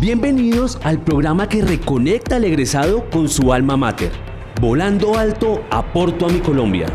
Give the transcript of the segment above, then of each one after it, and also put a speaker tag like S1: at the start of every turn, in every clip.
S1: Bienvenidos al programa que reconecta al egresado con su alma mater. Volando alto, aporto a mi Colombia.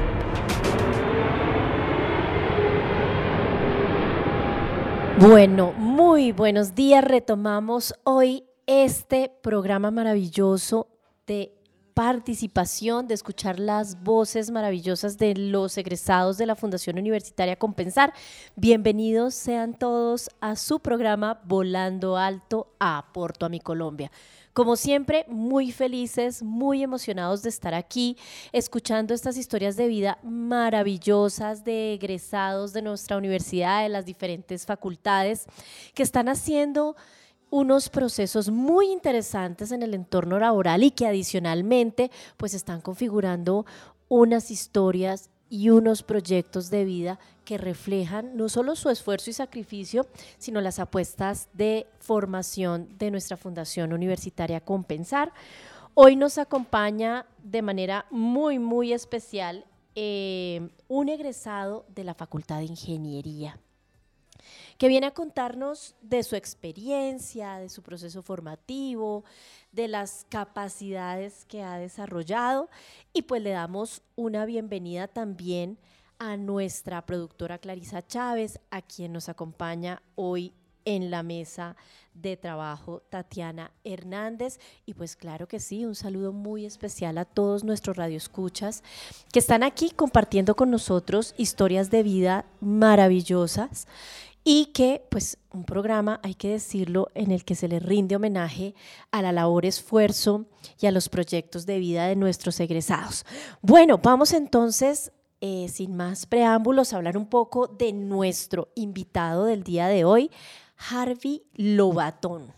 S2: Bueno, muy buenos días. Retomamos hoy este programa maravilloso de participación, de escuchar las voces maravillosas de los egresados de la Fundación Universitaria Compensar. Bienvenidos sean todos a su programa Volando Alto a Aporto a mi Colombia. Como siempre, muy felices, muy emocionados de estar aquí, escuchando estas historias de vida maravillosas de egresados de nuestra universidad, de las diferentes facultades, que están haciendo unos procesos muy interesantes en el entorno laboral y que adicionalmente pues están configurando unas historias y unos proyectos de vida que reflejan no solo su esfuerzo y sacrificio, sino las apuestas de formación de nuestra Fundación Universitaria Compensar. Hoy nos acompaña de manera muy, muy especial eh, un egresado de la Facultad de Ingeniería que viene a contarnos de su experiencia, de su proceso formativo, de las capacidades que ha desarrollado y pues le damos una bienvenida también a nuestra productora Clarisa Chávez, a quien nos acompaña hoy en la mesa de trabajo Tatiana Hernández. Y pues claro que sí, un saludo muy especial a todos nuestros radioescuchas que están aquí compartiendo con nosotros historias de vida maravillosas y que pues un programa, hay que decirlo, en el que se le rinde homenaje a la labor, esfuerzo y a los proyectos de vida de nuestros egresados. Bueno, vamos entonces, eh, sin más preámbulos, a hablar un poco de nuestro invitado del día de hoy, Harvey Lobatón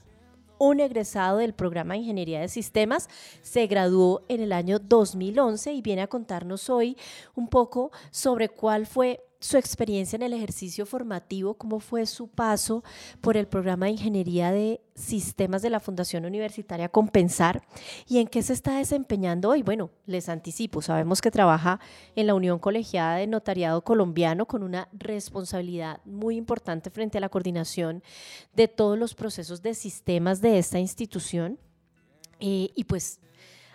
S2: un egresado del programa de Ingeniería de Sistemas, se graduó en el año 2011 y viene a contarnos hoy un poco sobre cuál fue su experiencia en el ejercicio formativo, cómo fue su paso por el programa de Ingeniería de Sistemas de la Fundación Universitaria Compensar y en qué se está desempeñando hoy. Bueno, les anticipo, sabemos que trabaja en la Unión Colegiada de Notariado Colombiano con una responsabilidad muy importante frente a la coordinación de todos los procesos de sistemas de esta institución. Eh, y pues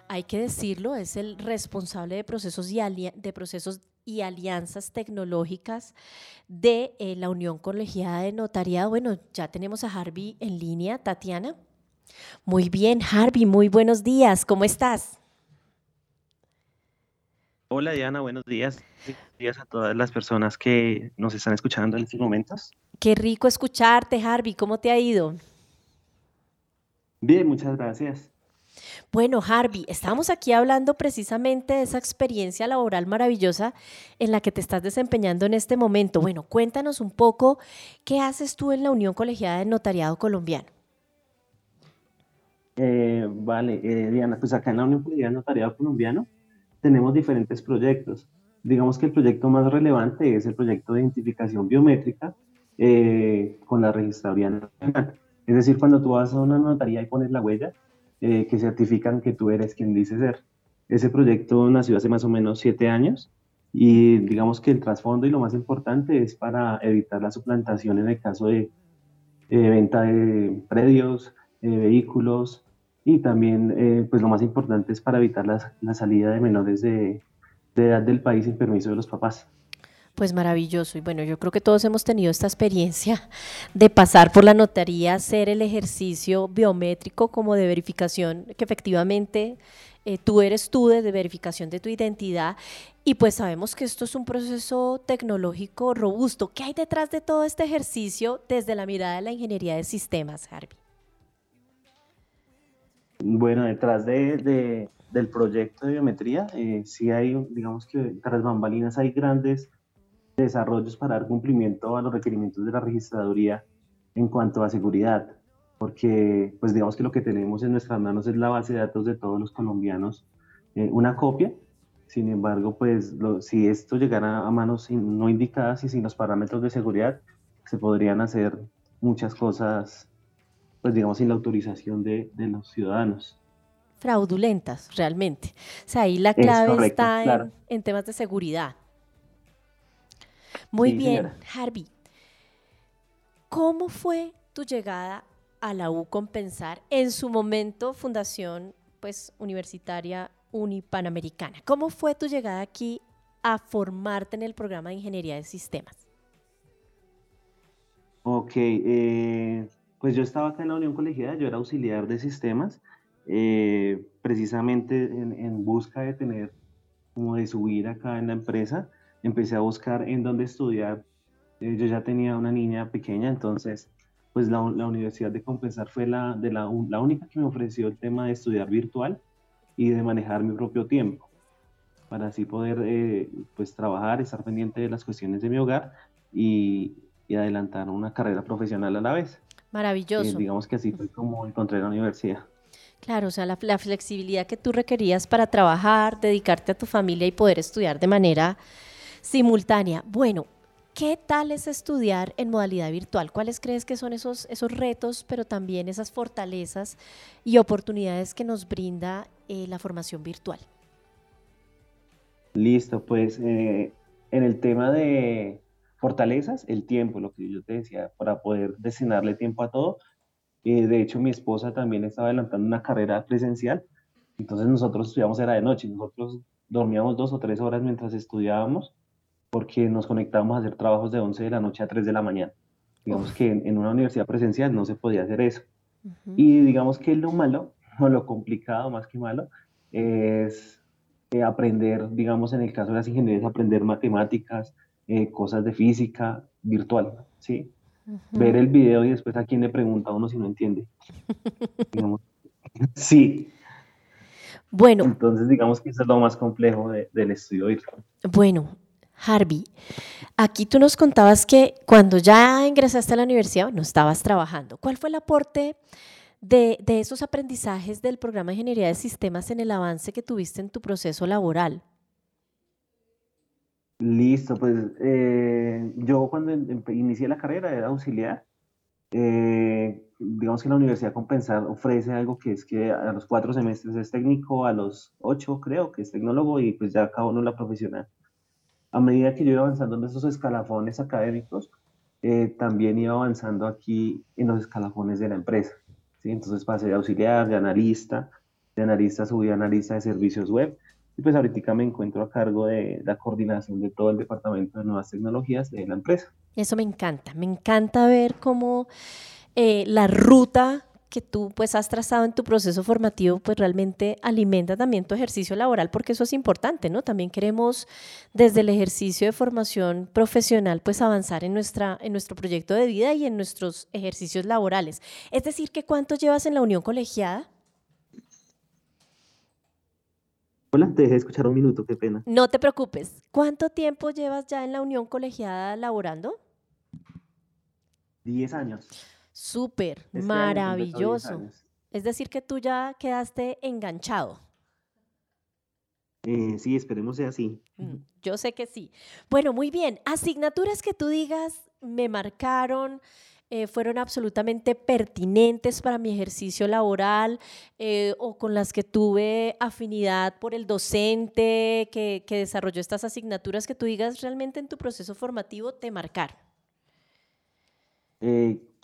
S2: hay que decirlo, es el responsable de procesos, de procesos y alianzas tecnológicas de eh, la Unión Colegiada de Notariado. Bueno, ya tenemos a Harvey en línea, Tatiana. Muy bien, Harvey, muy buenos días, ¿cómo estás?
S3: Hola Diana, buenos días. Buenos días a todas las personas que nos están escuchando en estos momentos.
S2: Qué rico escucharte, Harvey, ¿cómo te ha ido?
S3: Bien, muchas gracias.
S2: Bueno, Harvey, estamos aquí hablando precisamente de esa experiencia laboral maravillosa en la que te estás desempeñando en este momento. Bueno, cuéntanos un poco qué haces tú en la Unión Colegiada de Notariado Colombiano.
S3: Eh, vale, eh, Diana, pues acá en la Unión Colegiada de Notariado Colombiano tenemos diferentes proyectos. Digamos que el proyecto más relevante es el proyecto de identificación biométrica eh, con la registraduría nacional. Es decir, cuando tú vas a una notaría y pones la huella, eh, que certifican que tú eres quien dice ser. Ese proyecto nació hace más o menos siete años y digamos que el trasfondo y lo más importante es para evitar la suplantación en el caso de eh, venta de predios, eh, vehículos y también pues lo más importante es para evitar la, salida de menores de edad del país sin permiso de los papás.
S2: Pues maravilloso. Y bueno, yo creo que todos hemos tenido esta experiencia de pasar por la notaría, hacer el ejercicio biométrico como de verificación, que efectivamente eh, tú eres tú, de verificación de tu identidad. Y pues sabemos que esto es un proceso tecnológico robusto. ¿Qué hay detrás de todo este ejercicio desde la mirada de la ingeniería de sistemas, Harvey?
S3: Bueno, detrás de, del proyecto de biometría, eh, sí hay, digamos que tras bambalinas hay grandes desarrollos para dar cumplimiento a los requerimientos de la registraduría en cuanto a seguridad, porque pues digamos que lo que tenemos en nuestras manos es la base de datos de todos los colombianos, eh, una copia, sin embargo pues si esto llegara a manos no indicadas y sin los parámetros de seguridad, se podrían hacer muchas cosas, pues digamos sin la autorización de, de los ciudadanos
S2: fraudulentas realmente. O sea, ahí la clave está en temas de seguridad. Muy bien, Harvey. ¿Cómo fue tu llegada a la U Compensar, en su momento Fundación pues, Universitaria Unipanamericana. ¿Cómo fue tu llegada aquí a formarte en el programa de Ingeniería de Sistemas?
S3: Ok, eh, pues yo estaba acá en la Unión Colegiada, yo era auxiliar de sistemas, eh, precisamente en, busca de tener, como de subir acá en la empresa, empecé a buscar en dónde estudiar. Eh, yo ya tenía una niña pequeña, entonces, pues la, Universidad de Compensar fue la, de la, la única que me ofreció el tema de estudiar virtual y de manejar mi propio tiempo para así poder pues trabajar, estar pendiente de las cuestiones de mi hogar y, y adelantar una carrera profesional a la vez.
S2: Maravilloso.
S3: Eh, digamos que así fue como encontré la universidad.
S2: Claro, o sea, la, flexibilidad que tú requerías para trabajar, dedicarte a tu familia y poder estudiar de manera simultánea. Bueno, ¿qué tal es estudiar en modalidad virtual? ¿Cuáles crees que son esos, esos retos, pero también esas fortalezas y oportunidades que nos brinda eh, la formación virtual?
S3: Listo, pues eh, en el tema de, fortalezas, el tiempo, lo que yo te decía, para poder destinarle tiempo a todo. Eh, de hecho, mi esposa también estaba adelantando una carrera presencial, entonces nosotros estudiamos era de noche, nosotros dormíamos dos o tres horas mientras estudiábamos porque nos conectábamos a hacer trabajos de 11 de la noche a 3 de la mañana. Digamos que en, una universidad presencial no se podía hacer eso. Y digamos que lo malo, o lo complicado más que malo, es eh, aprender, digamos en el caso de las ingenierías, aprender matemáticas, eh, cosas de física virtual, ¿sí? Ver el video y después a quién le pregunta a uno si no entiende. sí.
S2: Bueno.
S3: Entonces, digamos que eso es lo más complejo del estudio virtual.
S2: Bueno, Harvey, aquí tú nos contabas que cuando ya ingresaste a la universidad no estabas trabajando. ¿Cuál fue el aporte de, de esos aprendizajes del programa de Ingeniería de Sistemas en el avance que tuviste en tu proceso laboral?
S3: Listo, pues eh, yo cuando inicié la carrera era auxiliar. Eh, digamos que la Universidad Compensar ofrece algo que es que a los cuatro semestres es técnico, a los ocho creo que es tecnólogo y pues ya acabó uno la profesional. A medida que yo iba avanzando en esos escalafones académicos, eh, también iba avanzando aquí en los escalafones de la empresa. ¿sí? Entonces pasé de auxiliar, de analista, de analista subí a analista de servicios web y pues ahorita me encuentro a cargo de la coordinación de todo el departamento de nuevas tecnologías de la empresa.
S2: Eso me encanta, me encanta ver cómo eh, la ruta que tú pues has trazado en tu proceso formativo pues realmente alimenta también tu ejercicio laboral porque eso es importante, ¿no? También queremos desde el ejercicio de formación profesional pues avanzar en, nuestra, en nuestro proyecto de vida y en nuestros ejercicios laborales. Es decir, que ¿cuánto llevas en la unión colegiada?
S3: Hola, te dejé escuchar un minuto, qué pena.
S2: No te preocupes. ¿Cuánto tiempo llevas ya en la Unión Colegiada laborando?
S3: Diez años.
S2: Súper, este maravilloso. Es decir, que tú ya quedaste enganchado.
S3: Eh, sí, esperemos sea así.
S2: Mm, yo sé que sí. Bueno, muy bien. Asignaturas que tú digas me marcaron, eh, fueron absolutamente pertinentes para mi ejercicio laboral eh, o con las que tuve afinidad por el docente que, que, desarrolló estas asignaturas que tú digas realmente en tu proceso formativo te marcaron?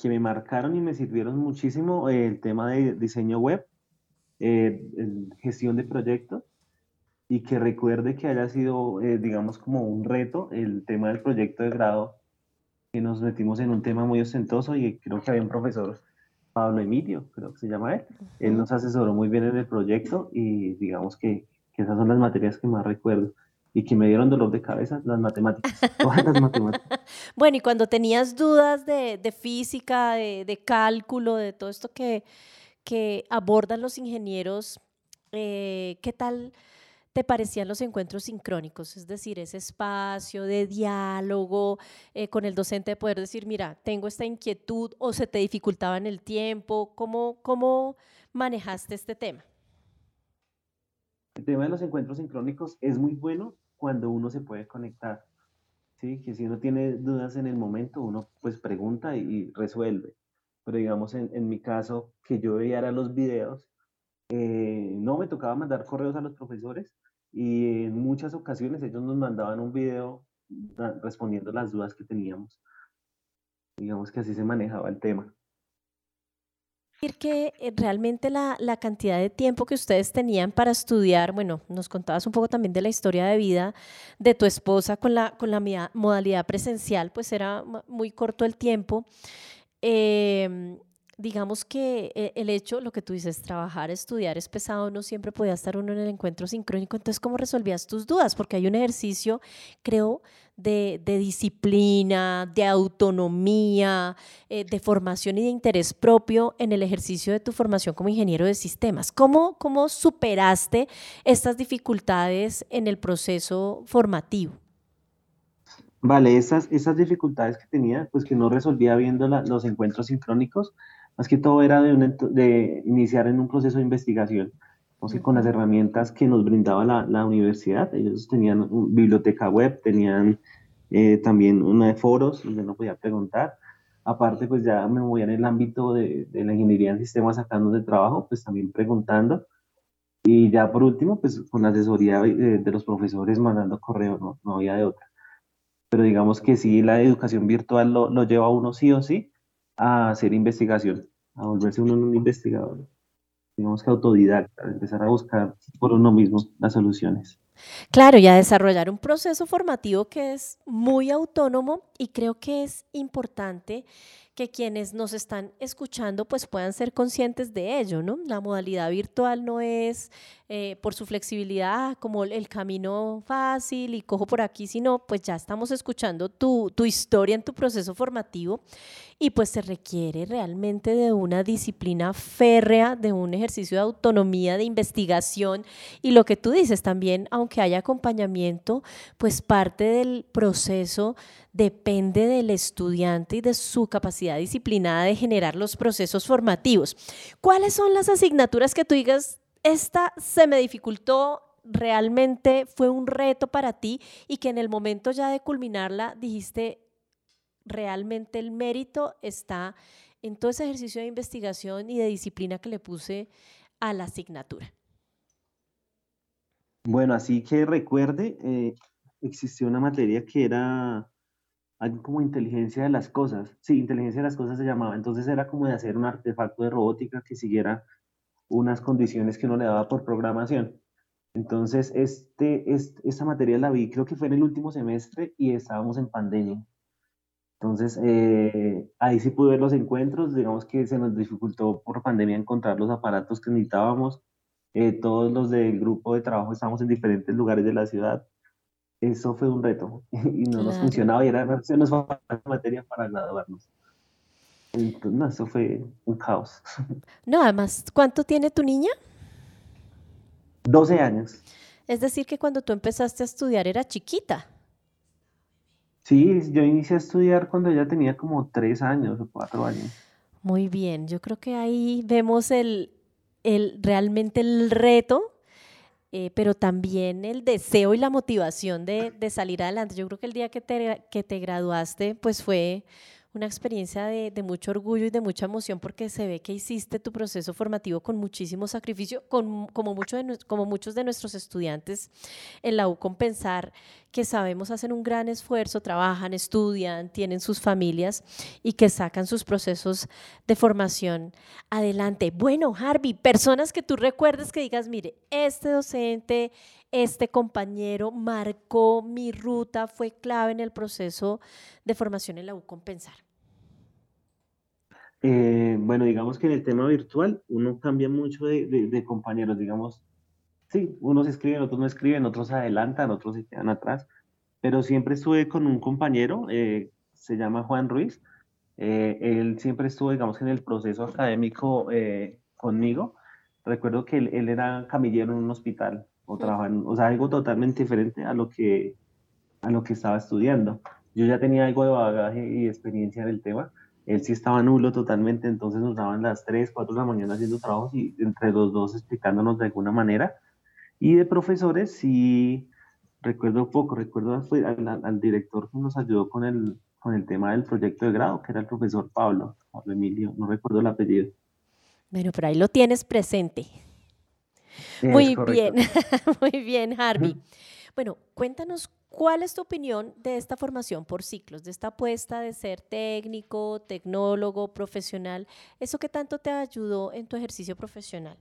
S3: Eh, que me marcaron y me sirvieron muchísimo el tema de diseño web, gestión de proyectos y que recuerde que haya sido, digamos, como un reto el tema del proyecto de grado que nos metimos en un tema muy ostentoso y creo que había un profesor, Pablo Emilio, creo que se llama él, él nos asesoró muy bien en el proyecto y digamos que, que esas son las materias que más recuerdo y que me dieron dolor de cabeza, las matemáticas, todas las matemáticas.
S2: Bueno, y cuando tenías dudas de, de física, de, de, cálculo, de todo esto que, que abordan los ingenieros, eh, ¿qué tal? te parecían los encuentros sincrónicos, es decir, ese espacio de diálogo eh, con el docente de poder decir, mira, tengo esta inquietud o se te dificultaba en el tiempo, ¿cómo, cómo manejaste este tema?
S3: El tema de los encuentros sincrónicos es muy bueno cuando uno se puede conectar, ¿sí? que si uno tiene dudas en el momento, uno pues pregunta y, resuelve. Pero digamos, en, en mi caso, que yo veía los videos, eh, no me tocaba mandar correos a los profesores, y en muchas ocasiones ellos nos mandaban un video respondiendo las dudas que teníamos. Digamos que así se manejaba el tema.
S2: Que eh, realmente la, la, cantidad de tiempo que ustedes tenían para estudiar, bueno, nos contabas un poco también de la historia de vida de tu esposa con la, con la modalidad presencial, pues era muy corto el tiempo. Eh, digamos que eh, el hecho, lo que tú dices, trabajar, estudiar es pesado, no siempre podía estar uno en el encuentro sincrónico, entonces ¿cómo resolvías tus dudas? Porque hay un ejercicio, creo, de, disciplina, de autonomía, eh, de formación y de interés propio en el ejercicio de tu formación como ingeniero de sistemas. ¿Cómo, cómo superaste estas dificultades en el proceso formativo?
S3: Vale, esas, esas dificultades que tenía, pues que no resolvía viendo los encuentros sincrónicos, más que todo era de, de iniciar en un proceso de investigación, sea, con las herramientas que nos brindaba la, la universidad. Ellos tenían una biblioteca web, tenían eh, también una de foros donde no podía preguntar. Aparte, pues ya me movía en el ámbito de, de la ingeniería en sistemas sacando de trabajo, pues también preguntando. Y ya por último, pues con la asesoría de, de los profesores mandando correo, no, no había de otra. Pero digamos que sí, la educación virtual lo, lo lleva a uno sí o sí a hacer investigación, a volverse uno un investigador, digamos que autodidacta, empezar a buscar por uno mismo las soluciones.
S2: Claro, y a desarrollar un proceso formativo que es muy autónomo y creo que es importante que quienes nos están escuchando pues puedan ser conscientes de ello, ¿no? La modalidad virtual no es eh, por su flexibilidad como el camino fácil y cojo por aquí, sino pues ya estamos escuchando tu, tu historia en tu proceso formativo y pues se requiere realmente de una disciplina férrea, de un ejercicio de autonomía, de investigación y lo que tú dices también, aunque haya acompañamiento, pues parte del proceso depende del estudiante y de su capacidad disciplinada de generar los procesos formativos. ¿Cuáles son las asignaturas que tú digas, esta se me dificultó, realmente fue un reto para ti y que en el momento ya de culminarla dijiste, realmente el mérito está en todo ese ejercicio de investigación y de disciplina que le puse a la asignatura?
S3: Bueno, así que recuerde, eh, existió una materia que era algo como inteligencia de las cosas. Sí, inteligencia de las cosas se llamaba. Entonces era como de hacer un artefacto de robótica que siguiera unas condiciones que uno le daba por programación. Entonces, este, este, esta materia la vi, creo que fue en el último semestre y estábamos en pandemia. Entonces, eh, ahí sí pude ver los encuentros, digamos que se nos dificultó por pandemia encontrar los aparatos que necesitábamos. Eh, todos los del grupo de trabajo estábamos en diferentes lugares de la ciudad eso fue un reto y no nos funcionaba y era, se nos la materia para graduarnos. Entonces, no, eso fue un caos.
S2: No, además, ¿cuánto tiene tu niña?
S3: 12 años.
S2: Es decir, que cuando tú empezaste a estudiar era chiquita.
S3: Sí, yo inicié a estudiar cuando ella tenía como 3 años o 4 años.
S2: Muy bien, yo creo que ahí vemos el, el realmente el reto eh, pero también el deseo y la motivación de, de, salir adelante. Yo creo que el día que te, que te graduaste, pues fue una experiencia de, mucho orgullo y de mucha emoción porque se ve que hiciste tu proceso formativo con muchísimo sacrificio, con, como, como muchos de nuestros estudiantes en la U Compensar, que sabemos hacen un gran esfuerzo, trabajan, estudian, tienen sus familias y que sacan sus procesos de formación adelante. Bueno, Harvey, personas que tú recuerdes que digas, mire, este docente, este compañero marcó mi ruta, fue clave en el proceso de formación en la U Compensar?
S3: Eh, bueno, digamos que en el tema virtual uno cambia mucho de, compañeros, digamos, sí, unos escriben, otros no escriben, otros adelantan, otros se quedan atrás, pero siempre estuve con un compañero, eh, se llama Juan Ruiz, eh, él siempre estuvo, digamos, en el proceso académico conmigo. Recuerdo que él, él, era camillero en un hospital o trabajar, o sea, algo totalmente diferente a lo que, a lo que estaba estudiando. Yo ya tenía algo de bagaje y experiencia en el tema, él sí estaba nulo totalmente, entonces nos daban las 3, 4 de la mañana haciendo trabajos y entre los dos explicándonos de alguna manera. Y de profesores sí, recuerdo poco, recuerdo al, al, director que nos ayudó con el, con el tema del proyecto de grado, que era el profesor Pablo, Pablo Emilio, no recuerdo el apellido.
S2: Bueno, pero ahí lo tienes presente. Muy bien, muy bien, Harvey. Bueno, cuéntanos ¿Cuál es tu opinión de esta formación por ciclos, de esta apuesta de ser técnico, tecnólogo, profesional? ¿Eso qué tanto te ayudó en tu ejercicio profesional?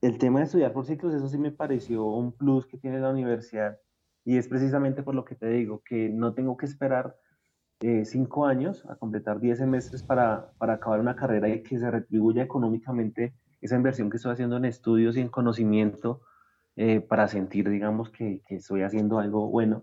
S3: El tema de estudiar por ciclos, eso sí me pareció un plus que tiene la universidad y es precisamente por lo que te digo, que no tengo que esperar eh, cinco años a completar diez semestres para, para acabar una carrera y que se retribuya económicamente esa inversión que estoy haciendo en estudios y en conocimiento eh, para sentir, digamos, que, estoy haciendo algo bueno,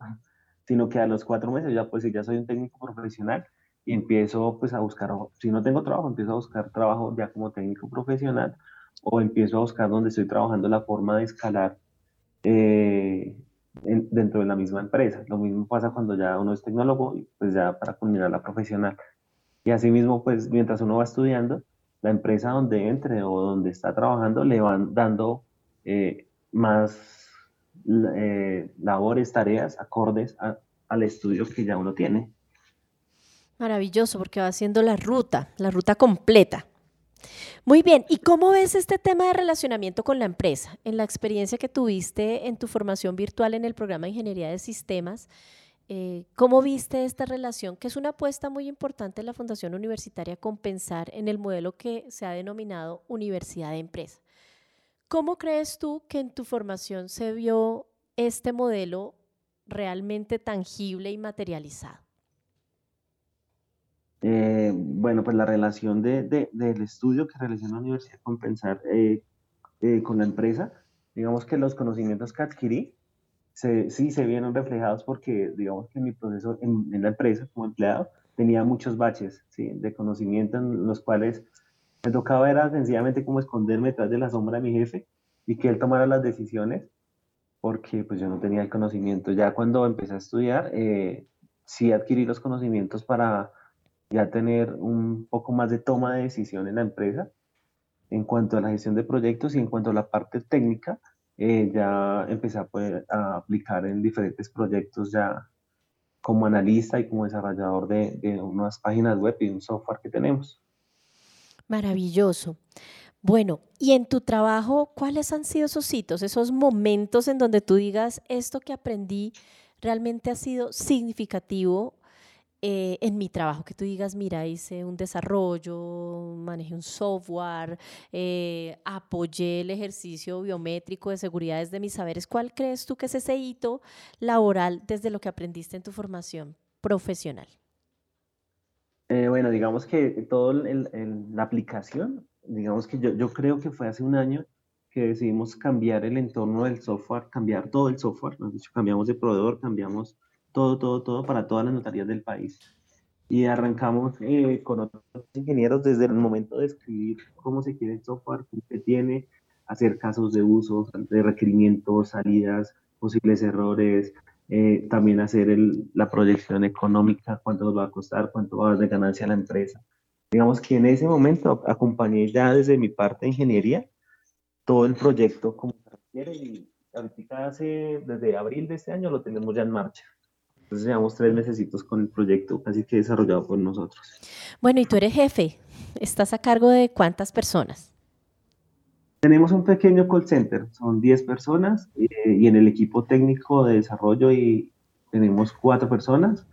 S3: sino que a los cuatro meses ya, pues, ya soy un técnico profesional y empiezo, pues, a buscar, si no tengo trabajo, empiezo a buscar trabajo ya como técnico profesional o empiezo a buscar donde estoy trabajando la forma de escalar eh, dentro de la misma empresa. Lo mismo pasa cuando ya uno es tecnólogo pues ya para culminar la profesional. Y asimismo, pues mientras uno va estudiando, la empresa donde entre o donde está trabajando le van dando eh, más eh, labores, tareas acordes al estudio que ya uno tiene.
S2: Maravilloso, porque va haciendo la ruta, la ruta completa. Muy bien, ¿y cómo ves este tema de relacionamiento con la empresa? En la experiencia que tuviste en tu formación virtual en el programa de Ingeniería de Sistemas, eh, ¿cómo viste esta relación? Que es una apuesta muy importante en la Fundación Universitaria Compensar en el modelo que se ha denominado Universidad de Empresa. ¿Cómo crees tú que en tu formación se vio este modelo realmente tangible y materializado?
S3: Eh, bueno, pues la relación de, del estudio que realicé en la universidad con pensar eh, eh, con la empresa, digamos que los conocimientos que adquirí sí se vieron reflejados porque, digamos que mi proceso en, en la empresa como empleado tenía muchos baches ¿sí? de conocimiento en los cuales me tocaba era sencillamente como esconderme detrás de la sombra de mi jefe y que él tomara las decisiones porque pues yo no tenía el conocimiento. Ya cuando empecé a estudiar, eh, sí adquirí los conocimientos para ya tener un poco más de toma de decisión en la empresa en cuanto a la gestión de proyectos y en cuanto a la parte técnica, eh, ya empecé a, poder, a aplicar en diferentes proyectos ya como analista y como desarrollador de, de unas páginas web y un software que tenemos.
S2: Maravilloso. Bueno, y en tu trabajo, ¿cuáles han sido esos hitos, esos momentos en donde tú digas, esto que aprendí realmente ha sido significativo eh, en mi trabajo? Que tú digas, mira, hice un desarrollo, manejé un software, eh, apoyé el ejercicio biométrico de seguridad desde mis saberes. ¿Cuál crees tú que es ese hito laboral desde lo que aprendiste en tu formación profesional?
S3: Eh, bueno, digamos que todo la aplicación digamos que yo, creo que fue hace un año que decidimos cambiar el entorno del software, cambiar todo el software, ¿no? cambiamos de proveedor, cambiamos todo, todo, todo para todas las notarías del país. Y arrancamos eh, con otros ingenieros desde el momento de escribir cómo se quiere el software, qué tiene, hacer casos de uso, de requerimientos, salidas, posibles errores, eh, también hacer el, la proyección económica, cuánto nos va a costar, cuánto va a dar de ganancia a la empresa. Digamos que en ese momento acompañé ya desde mi parte de ingeniería todo el proyecto como se requiere y ahorita hace, desde abril de este año lo tenemos ya en marcha. Entonces llevamos tres meses con el proyecto casi que desarrollado por nosotros.
S2: Bueno, y tú eres jefe, ¿estás a cargo de cuántas personas?
S3: Tenemos un pequeño call center, son 10 personas eh, y en el equipo técnico de desarrollo y tenemos cuatro personas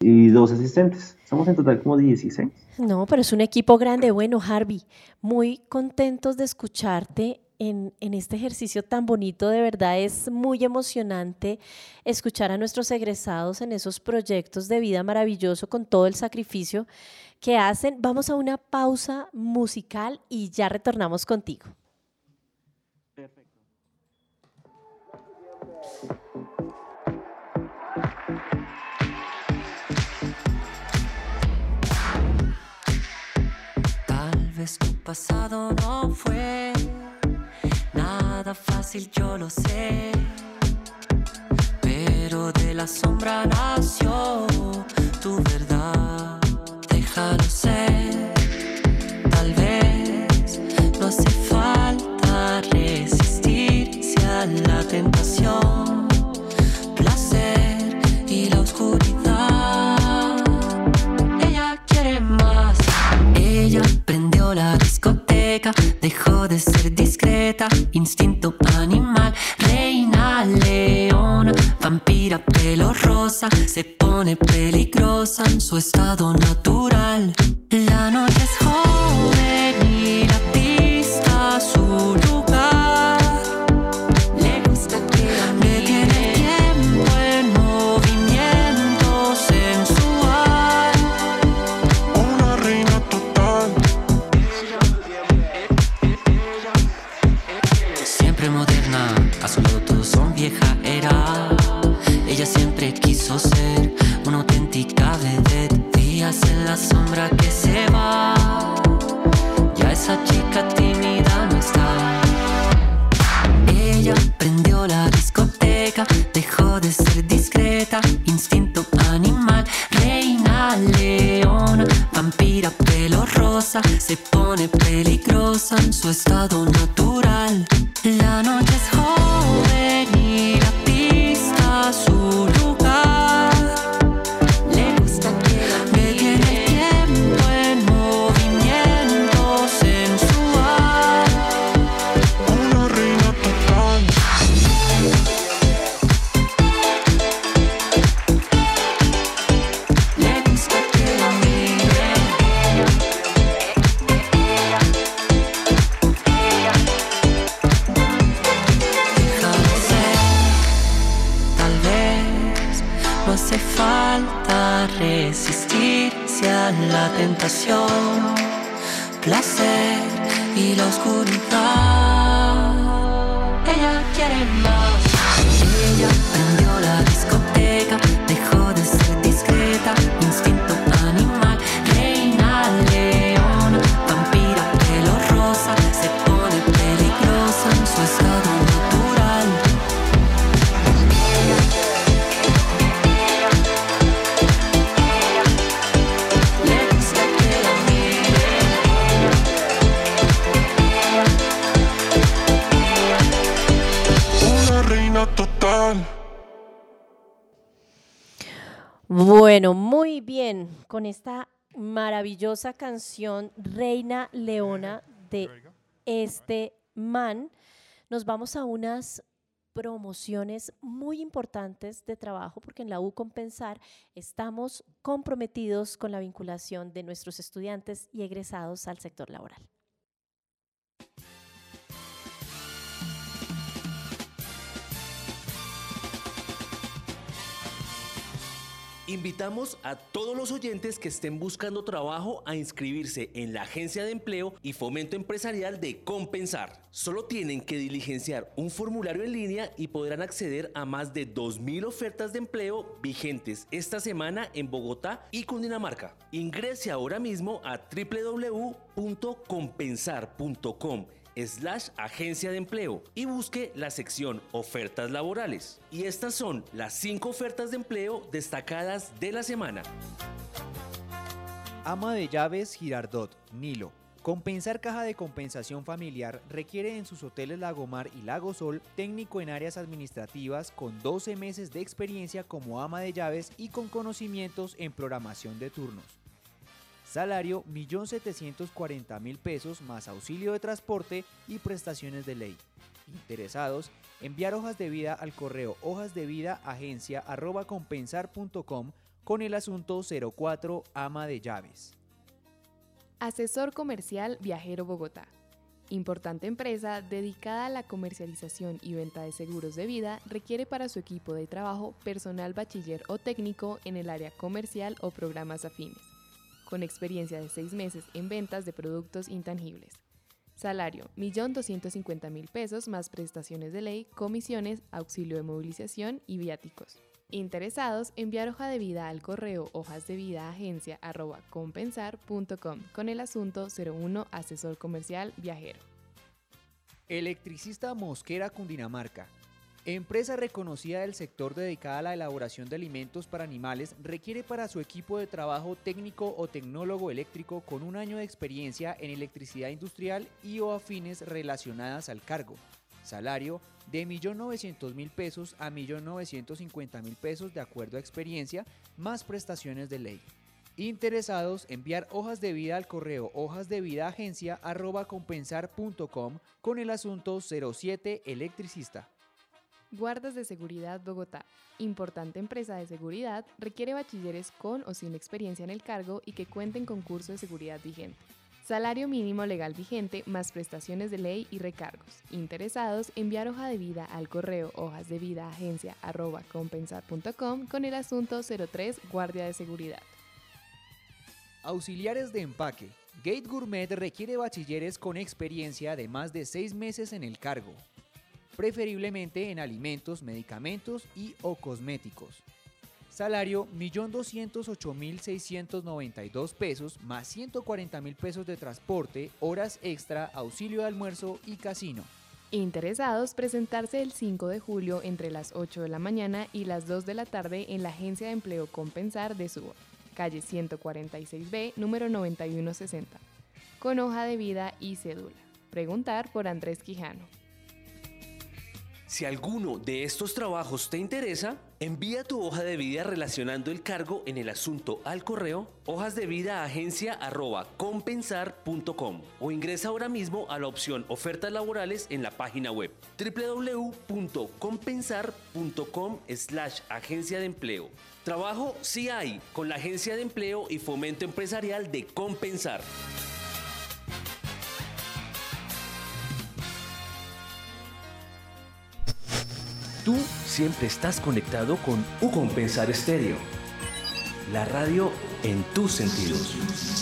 S3: y dos asistentes. Somos en total como 16.
S2: No, pero es un equipo grande. Bueno, Harvey, muy contentos de escucharte en, este ejercicio tan bonito. De verdad es muy emocionante escuchar a nuestros egresados en esos proyectos de vida maravilloso con todo el sacrificio que hacen. Vamos a una pausa musical y ya retornamos contigo.
S4: tu pasado no fue fácil, yo lo sé. Pero de la sombra nació tu verdad, déjalo ser. Tal vez no hace se pone peligrosa en su estado natural.
S2: Bueno, muy bien. Con esta maravillosa canción Reina Leona de este man, nos vamos a unas promociones muy importantes de trabajo porque en la U Compensar estamos comprometidos con la vinculación de nuestros estudiantes y egresados al sector laboral.
S1: Invitamos a todos los oyentes que estén buscando trabajo a inscribirse en la Agencia de Empleo y Fomento Empresarial de Compensar. Solo tienen que diligenciar un formulario en línea y podrán acceder a más de 2.000 ofertas de empleo vigentes esta semana en Bogotá y Cundinamarca. Ingrese ahora mismo a www.compensar.com slash agencia de empleo y busque la sección ofertas laborales. Y estas son las cinco ofertas de empleo destacadas de la semana.
S5: Ama de llaves Girardot, Nilo. Compensar caja de compensación familiar requiere en sus hoteles Lagomar y Lago Sol técnico en áreas administrativas con 12 meses de experiencia como ama de llaves y con conocimientos en programación de turnos. Salario 1.740.000 pesos más auxilio de transporte y prestaciones de ley. Interesados, enviar hojas de vida al correo hojasdevidaagencia@compensar.com con el asunto 04 ama de llaves.
S6: Asesor Comercial Viajero Bogotá. Importante empresa dedicada a la comercialización y venta de seguros de vida, requiere para su equipo de trabajo personal bachiller o técnico en el área comercial o programas afines, con experiencia de seis meses en ventas de productos intangibles. Salario, 1.250.000 pesos más prestaciones de ley, comisiones, auxilio de movilización y viáticos. Interesados, enviar hoja de vida al correo hojasdevidaagencia.compensar.com con el asunto 01 Asesor Comercial Viajero.
S5: Electricista Mosquera Cundinamarca. Empresa reconocida del sector dedicada a la elaboración de alimentos para animales requiere para su equipo de trabajo técnico o tecnólogo eléctrico con un año de experiencia en electricidad industrial y o afines relacionadas al cargo. Salario de 1.900.000 pesos a 1.950.000 pesos de acuerdo a experiencia, más prestaciones de ley. Interesados, enviar hojas de vida al correo hojasdevidaagencia.compensar.com con el asunto 07 electricista.
S6: Guardas de Seguridad Bogotá. Importante empresa de seguridad, requiere bachilleres con o sin experiencia en el cargo y que cuenten con curso de seguridad vigente. Salario mínimo legal vigente más prestaciones de ley y recargos. Interesados, enviar hoja de vida al correo hojas con el asunto 03 Guardia de Seguridad.
S5: Auxiliares de empaque. Gate Gourmet requiere bachilleres con experiencia de más de seis meses en el cargo, preferiblemente en alimentos, medicamentos y o cosméticos. Salario 1.208.692 pesos más 140.000 pesos de transporte, horas extra, auxilio de almuerzo y casino.
S6: Interesados, presentarse el 5 de julio entre las 8 de la mañana y las 2 de la tarde en la Agencia de Empleo Compensar de Suba, calle 146B, número 9160, con hoja de vida y cédula. Preguntar por Andrés Quijano.
S1: Si alguno de estos trabajos te interesa, envía tu hoja de vida relacionando el cargo en el asunto al correo hojas de vida agencia compensar.com o ingresa ahora mismo a la opción ofertas laborales en la página web www.compensar.com slash agencia de empleo. Trabajo sí hay con la agencia de empleo y fomento empresarial de Compensar. Tú siempre estás conectado con U Compensar Estéreo, la radio en tus sentidos.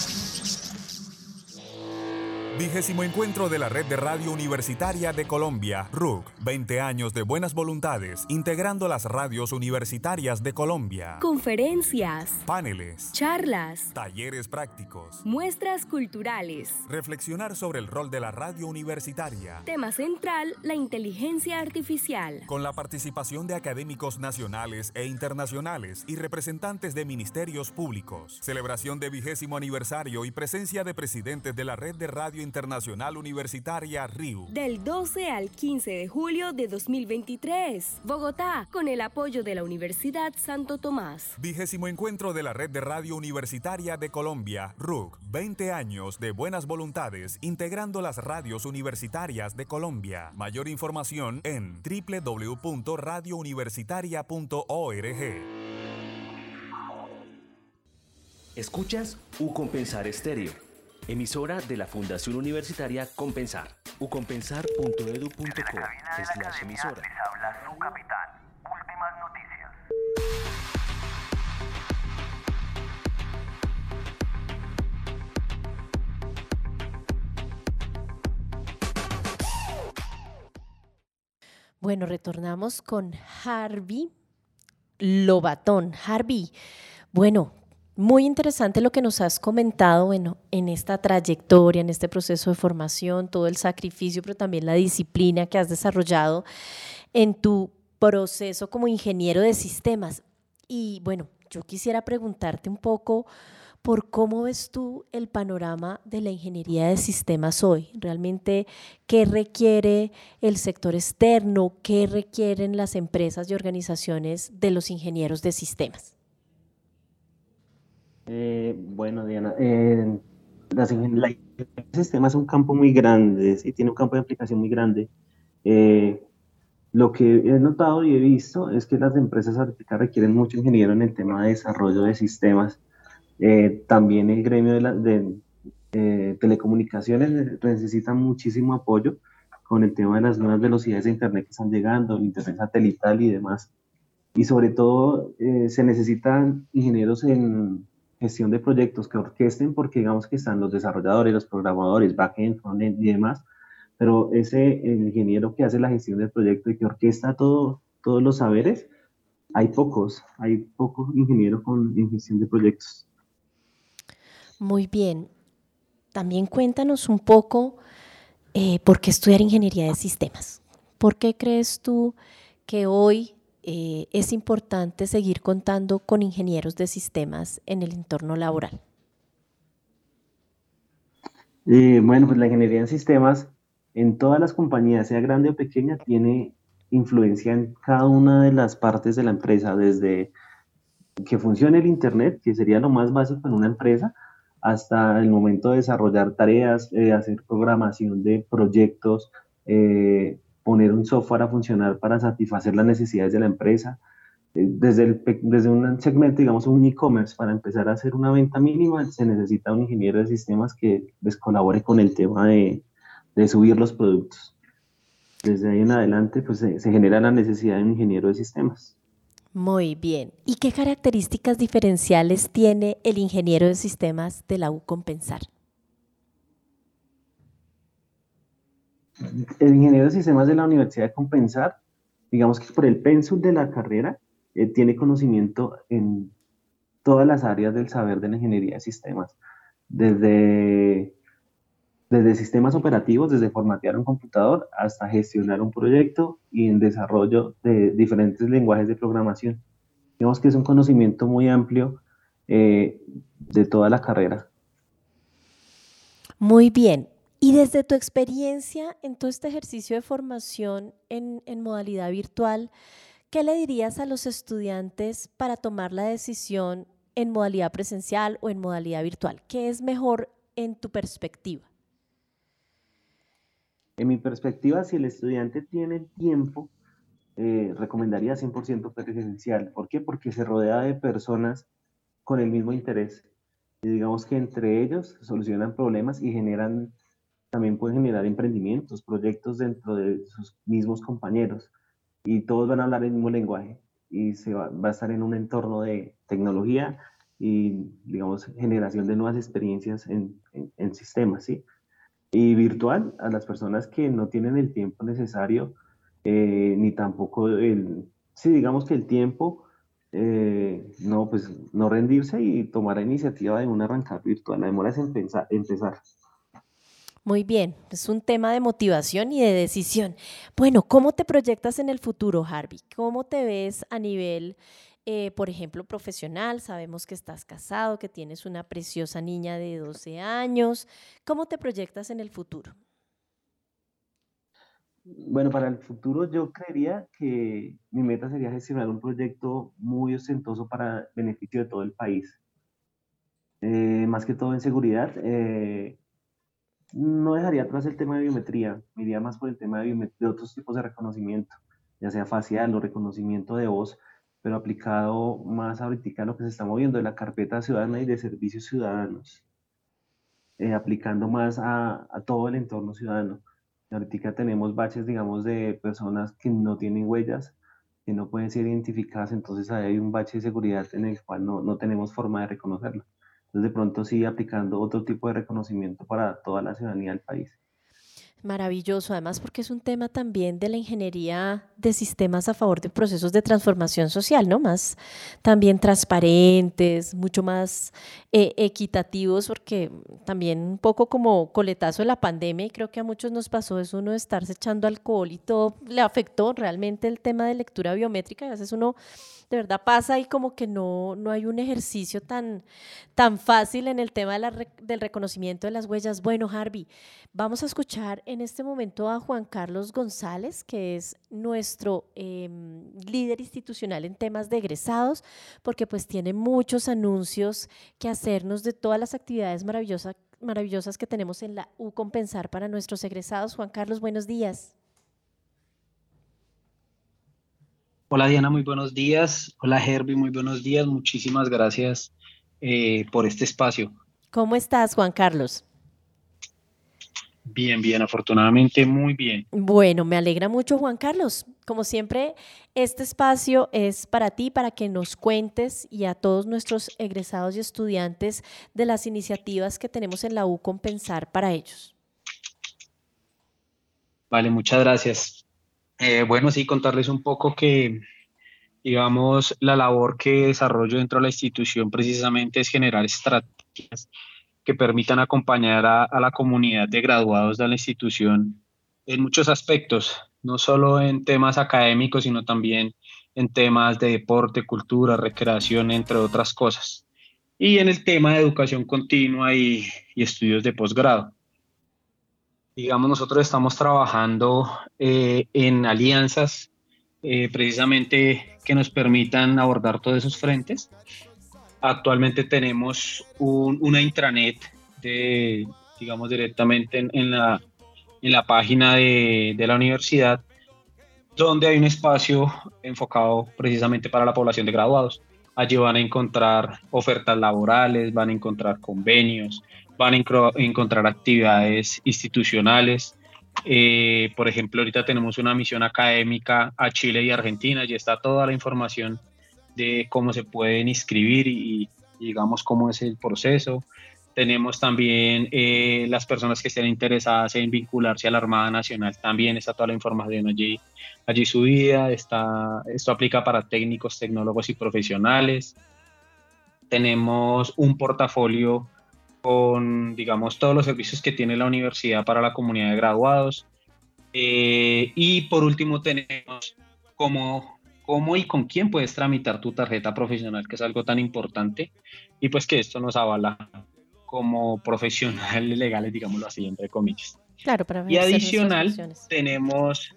S7: Vigésimo encuentro de la Red de Radio Universitaria de Colombia, RUC. 20 años de buenas voluntades, integrando las radios universitarias de Colombia.
S8: Conferencias,
S7: Paneles,
S8: charlas,
S7: talleres prácticos,
S8: muestras culturales.
S7: reflexionar sobre el rol de la radio universitaria.
S8: Tema central, la inteligencia artificial.
S7: Con la participación de académicos nacionales e internacionales y representantes de ministerios públicos. Celebración de vigésimo aniversario y presencia de presidentes de la Red de Radio Internacional Universitaria RIU.
S8: Del 12 al 15 de julio de 2023. Bogotá, con el apoyo de la Universidad Santo Tomás.
S7: Vigésimo encuentro de la Red de Radio Universitaria de Colombia, RUC. 20 años de buenas voluntades integrando las radios universitarias de Colombia. Mayor información en www.radiouniversitaria.org.
S1: Escuchas U Compensar Estéreo, emisora de la Fundación Universitaria Compensar. ucompensar.edu.co slash emisora.
S9: habla su capitán. Últimas noticias.
S2: Bueno, retornamos con Harvey Lobatón. Harvey, bueno, muy interesante lo que nos has comentado, bueno, en esta trayectoria, en este proceso de formación, todo el sacrificio, pero también la disciplina que has desarrollado en tu proceso como ingeniero de sistemas. Y bueno, yo quisiera preguntarte un poco por cómo ves tú el panorama de la ingeniería de sistemas hoy. Realmente, ¿qué requiere el sector externo? ¿Qué requieren las empresas y organizaciones de los ingenieros de sistemas?
S3: Eh, bueno, Diana, eh, las la de sistemas es un campo muy grande, sí, tiene un campo de aplicación muy grande. Eh, lo que he notado y he visto es que las empresas ahorita requieren mucho ingeniero en el tema de desarrollo de sistemas. Eh, también el gremio de, la- de, eh, telecomunicaciones necesita muchísimo apoyo con el tema de las nuevas velocidades de Internet que están llegando, el Internet satelital y demás. Y sobre todo eh, se necesitan ingenieros en gestión de proyectos que orquesten, porque digamos que están los desarrolladores, los programadores, backend, frontend y demás, pero ese ingeniero que hace la gestión del proyecto y que orquesta todo, todos los saberes, hay pocos, hay pocos ingenieros con, en gestión de proyectos.
S2: Muy bien. También cuéntanos un poco eh, por qué estudiar ingeniería de sistemas. ¿Por qué crees tú que hoy eh, es importante seguir contando con ingenieros de sistemas en el entorno laboral?
S3: Eh, bueno, pues la ingeniería en sistemas en todas las compañías, sea grande o pequeña, tiene influencia en cada una de las partes de la empresa, desde que funcione el Internet, que sería lo más básico en una empresa, hasta el momento de desarrollar tareas, eh, hacer programación de proyectos, eh, poner un software a funcionar para satisfacer las necesidades de la empresa. Eh, desde, desde un segmento, digamos, un e-commerce, para empezar a hacer una venta mínima, se necesita un ingeniero de sistemas que les colabore con el tema de, de subir los productos. Desde ahí en adelante, pues se, se genera la necesidad de un ingeniero de sistemas.
S2: Muy bien. ¿Y qué características diferenciales tiene el ingeniero de sistemas de la U Compensar?
S3: El ingeniero de sistemas de la Universidad de Compensar, digamos que por el pensul de la carrera, eh, tiene conocimiento en todas las áreas del saber de la ingeniería de sistemas, desde, desde sistemas operativos, desde formatear un computador hasta gestionar un proyecto y en desarrollo de diferentes lenguajes de programación. Digamos que es un conocimiento muy amplio eh, de toda la carrera.
S2: Muy bien. Y desde tu experiencia en todo este ejercicio de formación en, modalidad virtual, ¿qué le dirías a los estudiantes para tomar la decisión en modalidad presencial o en modalidad virtual? ¿Qué es mejor en tu perspectiva?
S3: En mi perspectiva, si el estudiante tiene tiempo, eh, recomendaría 100% presencial. ¿Por qué? Porque se rodea de personas con el mismo interés. Y digamos que entre ellos solucionan problemas y generan también pueden generar emprendimientos, proyectos dentro de sus mismos compañeros y todos van a hablar el mismo lenguaje y se va, va, a estar en un entorno de tecnología y, digamos, generación de nuevas experiencias en, en, en sistemas, ¿sí? Y virtual, a las personas que no tienen el tiempo necesario, eh, ni tampoco el, sí, digamos que el tiempo, eh, no, pues no rendirse y tomar la iniciativa de un arrancar virtual. La demora es empezar. empezar.
S2: Muy bien, es un tema de motivación y de decisión. Bueno, ¿cómo te proyectas en el futuro, Harvey? ¿Cómo te ves a nivel, eh, por ejemplo, profesional? Sabemos que estás casado, que tienes una preciosa niña de 12 años. ¿Cómo te proyectas en el futuro?
S3: Bueno, para el futuro yo creería que mi meta sería gestionar un proyecto muy ostentoso para beneficio de todo el país. Eh, más que todo en seguridad. Eh, no dejaría atrás el tema de biometría, me iría más por el tema de, de, otros tipos de reconocimiento, ya sea facial o reconocimiento de voz, pero aplicado más ahorita a lo que se está moviendo de la carpeta ciudadana y de servicios ciudadanos, eh, aplicando más a, todo el entorno ciudadano. Ahorita tenemos baches, digamos, de personas que no tienen huellas, que no pueden ser identificadas, entonces ahí hay un bache de seguridad en el cual no, no tenemos forma de reconocerlo. Entonces, de pronto sí aplicando otro tipo de reconocimiento para toda la ciudadanía del país.
S2: Maravilloso, además porque es un tema también de la ingeniería de sistemas a favor de procesos de transformación social, ¿no? Más también transparentes, mucho más eh, equitativos, porque también un poco como coletazo de la pandemia, y creo que a muchos nos pasó eso, uno de estarse echando alcohol y todo, le afectó realmente el tema de lectura biométrica, y a veces uno de verdad pasa y como que no, no hay un ejercicio tan, tan fácil en el tema del reconocimiento de las huellas. Bueno, Harvey, vamos a escuchar en este momento a Juan Carlos González, que es nuestro eh, líder institucional en temas de egresados, porque pues tiene muchos anuncios que hacernos de todas las actividades maravillosas, maravillosas que tenemos en la U Compensar para nuestros egresados. Juan Carlos, buenos días.
S10: Hola Diana, muy buenos días. Hola Herbie, muy buenos días. Muchísimas gracias eh, por este espacio.
S2: ¿Cómo estás, Juan Carlos?
S10: Bien, bien, afortunadamente muy bien.
S2: Bueno, me alegra mucho, Juan Carlos. Como siempre, este espacio es para ti, para que nos cuentes y a todos nuestros egresados y estudiantes de las iniciativas que tenemos en la U Compensar para ellos.
S10: Vale, muchas gracias. Eh, bueno, sí, contarles un poco que, digamos, la labor que desarrollo dentro de la institución precisamente es generar estrategias que permitan acompañar a, la comunidad de graduados de la institución en muchos aspectos, no solo en temas académicos, sino también en temas de deporte, cultura, recreación, entre otras cosas. Y en el tema de educación continua y, y estudios de posgrado digamos, nosotros estamos trabajando eh, en alianzas eh, precisamente que nos permitan abordar todos esos frentes. Actualmente tenemos un, una intranet digamos, directamente en, en, la, en la página de, de, la universidad donde hay un espacio enfocado precisamente para la población de graduados. Allí van a encontrar ofertas laborales, van a encontrar convenios, van a encontrar actividades institucionales. Eh, por ejemplo, ahorita tenemos una misión académica a Chile y Argentina, y está toda la información de cómo se pueden inscribir y, digamos cómo es el proceso. Tenemos también eh, las personas que estén interesadas en vincularse a la Armada Nacional, también está toda la información allí, allí subida. Está, esto aplica para técnicos, tecnólogos y profesionales. Tenemos un portafolio con, digamos, todos los servicios que tiene la universidad para la comunidad de graduados. Eh, y por último tenemos cómo, cómo y con quién puedes tramitar tu tarjeta profesional, que es algo tan importante, y pues que esto nos avala como profesionales legales, digámoslo así, entre comillas.
S2: Claro, para
S10: Y adicional, tenemos,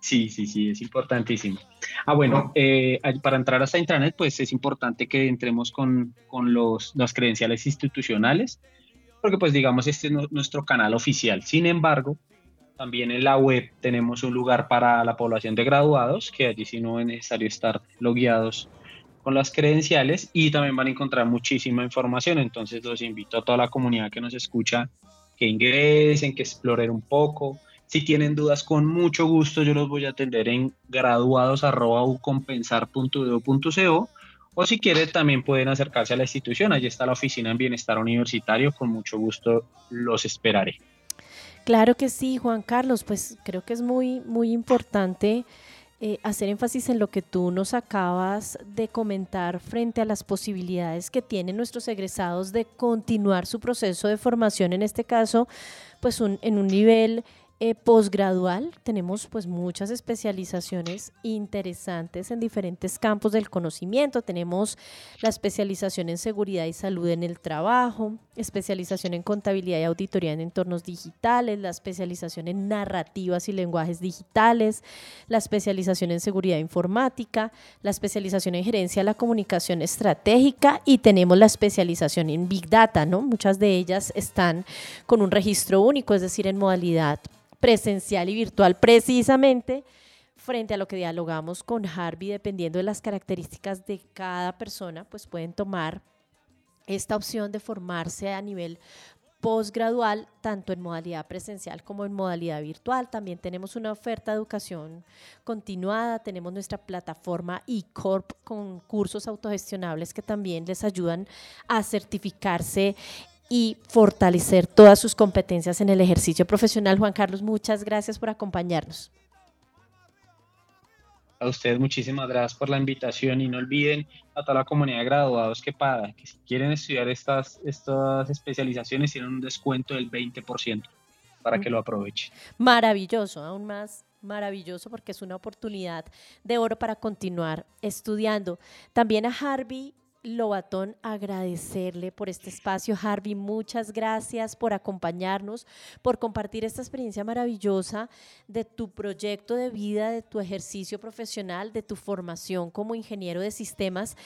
S10: sí, sí, sí, es importantísimo. Ah, bueno, eh, para entrar a esta intranet, pues es importante que entremos con, con los, las credenciales institucionales, porque pues digamos, este es nuestro canal oficial. Sin embargo, también en la web tenemos un lugar para la población de graduados, que allí sí no es necesario estar logueados con las credenciales y también van a encontrar muchísima información. Entonces los invito a toda la comunidad que nos escucha que ingresen, que exploren un poco. Si tienen dudas, con mucho gusto yo los voy a atender en graduados.ucompensar.edu.co o si quieren también pueden acercarse a la institución. Allí está la oficina en bienestar universitario. Con mucho gusto los esperaré.
S2: Claro que sí, Juan Carlos. Pues creo que es muy, muy importante eh, hacer énfasis en lo que tú nos acabas de comentar frente a las posibilidades que tienen nuestros egresados de continuar su proceso de formación, en este caso, pues en un nivel eh, tenemos pues muchas especializaciones interesantes en diferentes campos del conocimiento. Tenemos la especialización en seguridad y salud en el trabajo, especialización en contabilidad y auditoría en entornos digitales, la especialización en narrativas y lenguajes digitales, la especialización en seguridad informática, la especialización en gerencia de la comunicación estratégica y tenemos la especialización en Big Data, ¿no? Muchas de ellas están con un registro único, es decir, en modalidad presencial y virtual, precisamente frente a lo que dialogamos con Harvey, dependiendo de las características de cada persona, pues pueden tomar esta opción de formarse a nivel posgradual, tanto en modalidad presencial como en modalidad virtual. También tenemos una oferta de educación continuada, tenemos nuestra plataforma eCorp con cursos autogestionables que también les ayudan a certificarse y fortalecer todas sus competencias en el ejercicio profesional. Juan Carlos, muchas gracias por acompañarnos.
S10: A ustedes muchísimas gracias por la invitación y no olviden a toda la comunidad de graduados que para que si quieren estudiar estas, estas especializaciones tienen un descuento del 20% para que lo aprovechen.
S2: Maravilloso, aún más maravilloso porque es una oportunidad de oro para continuar estudiando. También a Harvey Lobatón, agradecerle por este espacio. Harvey, muchas gracias por acompañarnos, por compartir esta experiencia maravillosa de tu proyecto de vida, de tu ejercicio profesional, de tu formación como ingeniero de sistemas.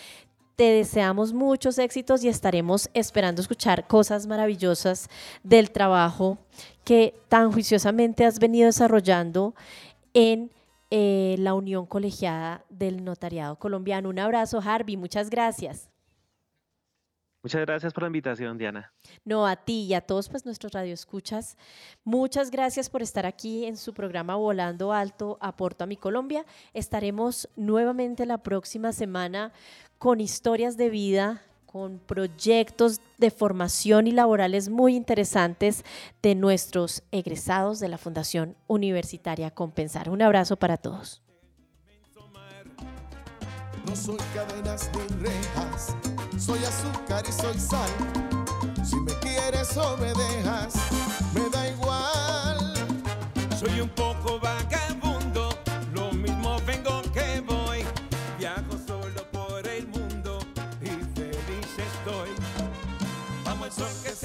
S2: Te deseamos muchos éxitos y estaremos esperando escuchar cosas maravillosas del trabajo que tan juiciosamente has venido desarrollando en eh, la Unión Colegiada del Notariado Colombiano. Un abrazo, Harvey, muchas gracias.
S3: Muchas gracias por la invitación, Diana.
S2: No, a ti y a todos pues nuestros radioescuchas. Muchas gracias por estar aquí en su programa Volando Alto, Aporto a mi Colombia. Estaremos nuevamente la próxima semana con historias de vida, con proyectos de formación y laborales muy interesantes de nuestros egresados de la Fundación Universitaria Compensar. Un abrazo para todos.
S11: No soy cadenas ni rejas, soy azúcar y soy sal. Si me quieres o me dejas, me da igual.
S12: Soy un poco vagabundo, estoy. Vamos al sol que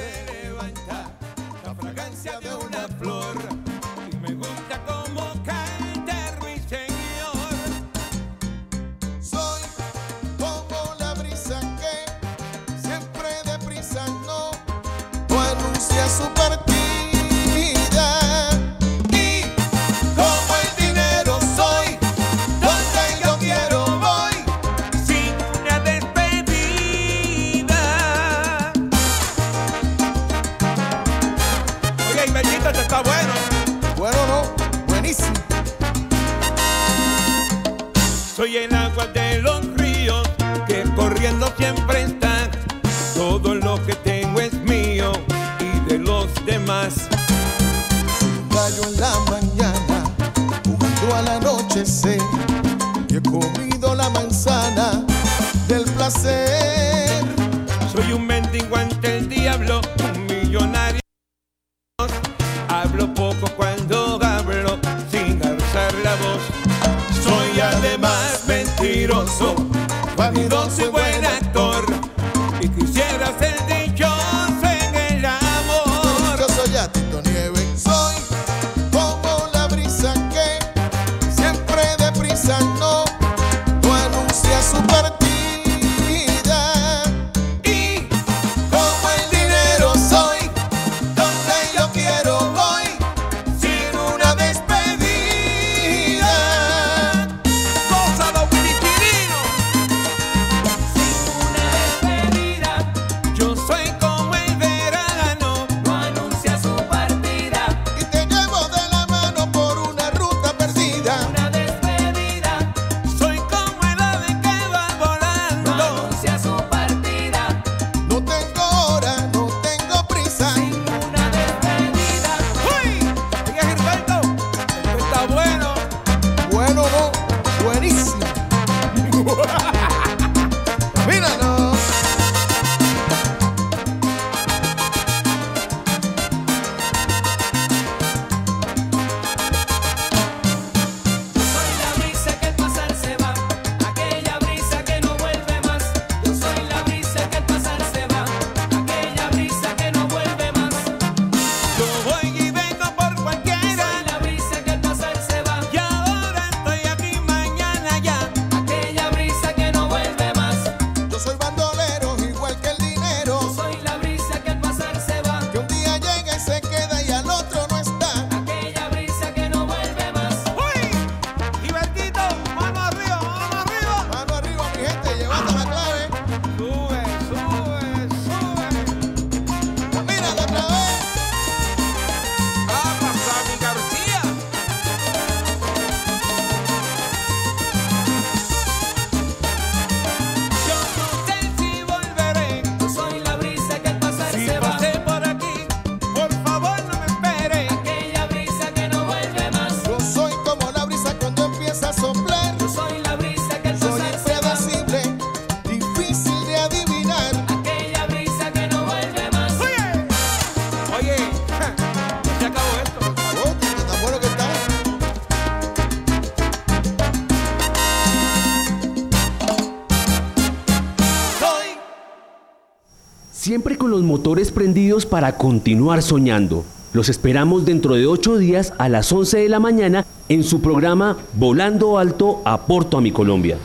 S12: los
S1: motores prendidos para continuar soñando. Los esperamos dentro de ocho días a las 11 de la mañana en su programa Volando Alto, a Porto a mi Colombia.